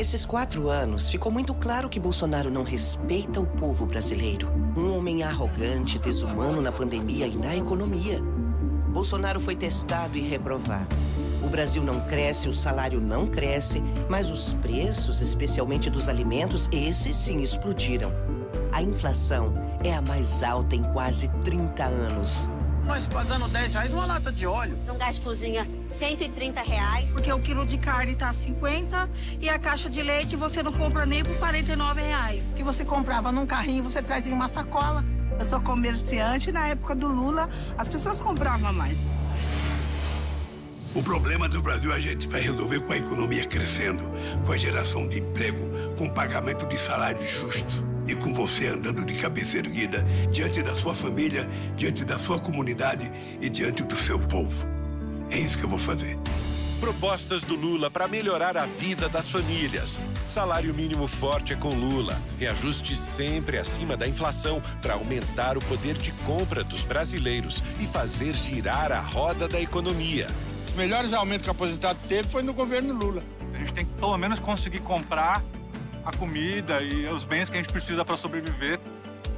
Nesses quatro anos, ficou muito claro que Bolsonaro não respeita o povo brasileiro. Um homem arrogante, desumano na pandemia e na economia. Bolsonaro foi testado e reprovado. O Brasil não cresce, o salário não cresce, mas os preços, especialmente dos alimentos, esses sim explodiram. A inflação é a mais alta em quase 30 anos. Nós pagando 10 reais uma lata de óleo. Um gás de cozinha, 130 reais. Porque o quilo de carne tá 50 e a caixa de leite você não compra nem por 49 reais. Que você comprava num carrinho, você traz em uma sacola. Eu sou comerciante, na época do Lula, as pessoas compravam mais. O problema do Brasil a gente vai resolver com a economia crescendo, com a geração de emprego, com o pagamento de salário justo e com você andando de cabeça erguida diante da sua família, diante da sua comunidade e diante do seu povo. É isso que eu vou fazer. Propostas do Lula para melhorar a vida das famílias. Salário mínimo forte é com Lula. Reajuste sempre acima da inflação para aumentar o poder de compra dos brasileiros e fazer girar a roda da economia. Os melhores aumentos que o aposentado teve foi no governo Lula. A gente tem que pelo menos conseguir comprar a comida e os bens que a gente precisa para sobreviver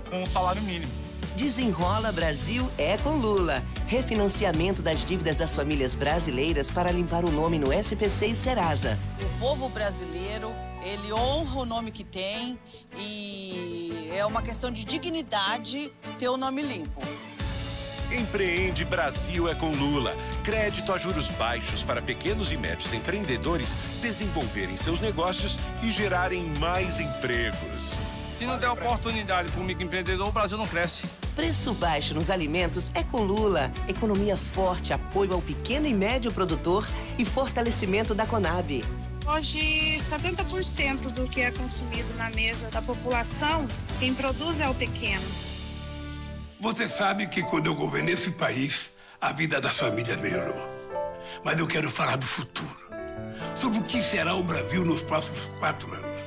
com o salário mínimo. Desenrola Brasil é com Lula. Refinanciamento das dívidas das famílias brasileiras para limpar o nome no SPC e Serasa. O povo brasileiro, ele honra o nome que tem e é uma questão de dignidade ter o nome limpo. Empreende Brasil é com Lula. Crédito a juros baixos para pequenos e médios empreendedores desenvolverem seus negócios e gerarem mais empregos. Se não der oportunidade para o microempreendedor, o Brasil não cresce. Preço baixo nos alimentos é com Lula. Economia forte, apoio ao pequeno e médio produtor e fortalecimento da Conab. Hoje, 70% do que é consumido na mesa da população, quem produz é o pequeno. Você sabe que quando eu governei esse país, a vida das famílias melhorou. Mas eu quero falar do futuro. Sobre o que será o Brasil nos próximos quatro anos.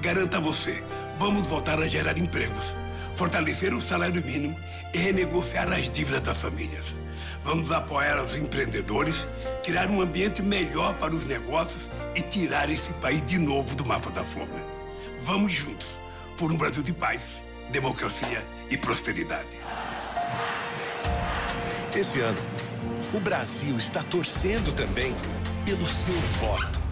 Garanto a você, vamos voltar a gerar empregos, fortalecer o salário mínimo e renegociar as dívidas das famílias. Vamos apoiar os empreendedores, criar um ambiente melhor para os negócios e tirar esse país de novo do mapa da fome. Vamos juntos por um Brasil de paz, democracia e prosperidade. Esse ano, o Brasil está torcendo também pelo seu voto.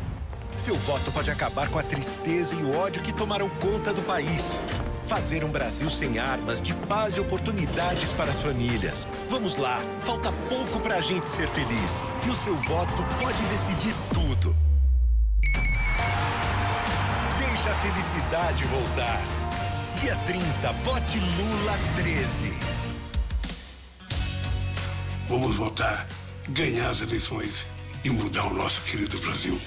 Seu voto pode acabar com a tristeza e o ódio que tomaram conta do país. Fazer um Brasil sem armas, de paz e oportunidades para as famílias. Vamos lá, falta pouco para a gente ser feliz. E o seu voto pode decidir tudo. Deixa a felicidade voltar. Dia 30, vote Lula 13. Vamos votar, ganhar as eleições e mudar o nosso querido Brasil.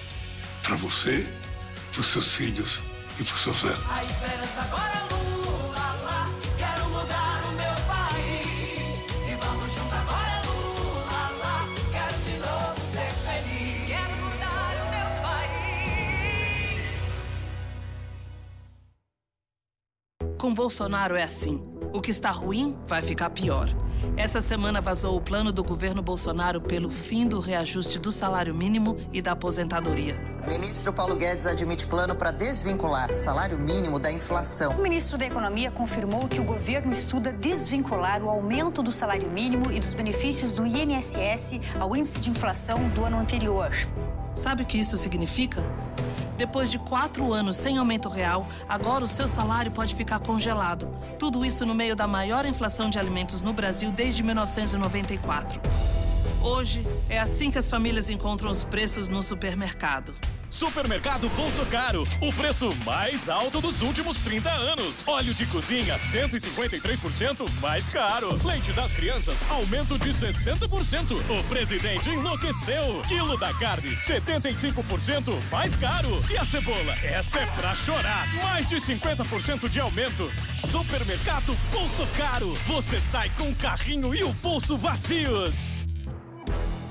Para você, para os seus filhos e para os seus netos. A esperança agora é Com Bolsonaro é assim. O que está ruim vai ficar pior. Essa semana vazou o plano do governo Bolsonaro pelo fim do reajuste do salário mínimo e da aposentadoria. Ministro Paulo Guedes admite plano para desvincular salário mínimo da inflação. O ministro da Economia confirmou que o governo estuda desvincular o aumento do salário mínimo e dos benefícios do INSS ao índice de inflação do ano anterior. Sabe o que isso significa? Depois de quatro anos sem aumento real, agora o seu salário pode ficar congelado. Tudo isso no meio da maior inflação de alimentos no Brasil desde 1994. Hoje, é assim que as famílias encontram os preços no supermercado. Supermercado Bolso Caro, o preço mais alto dos últimos 30 anos. Óleo de cozinha 153% mais caro. Leite das crianças aumento de 60%. O presidente enlouqueceu. Quilo da carne 75% mais caro. E a cebola, essa é pra chorar. Mais de 50% de aumento. Supermercado Bolso Caro. Você sai com o carrinho e o bolso vazios.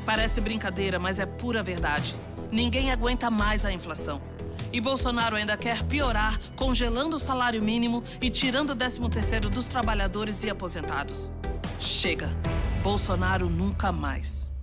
Parece brincadeira, mas é pura verdade. Ninguém aguenta mais a inflação. E Bolsonaro ainda quer piorar, congelando o salário mínimo e tirando o 13º dos trabalhadores e aposentados. Chega. Bolsonaro nunca mais.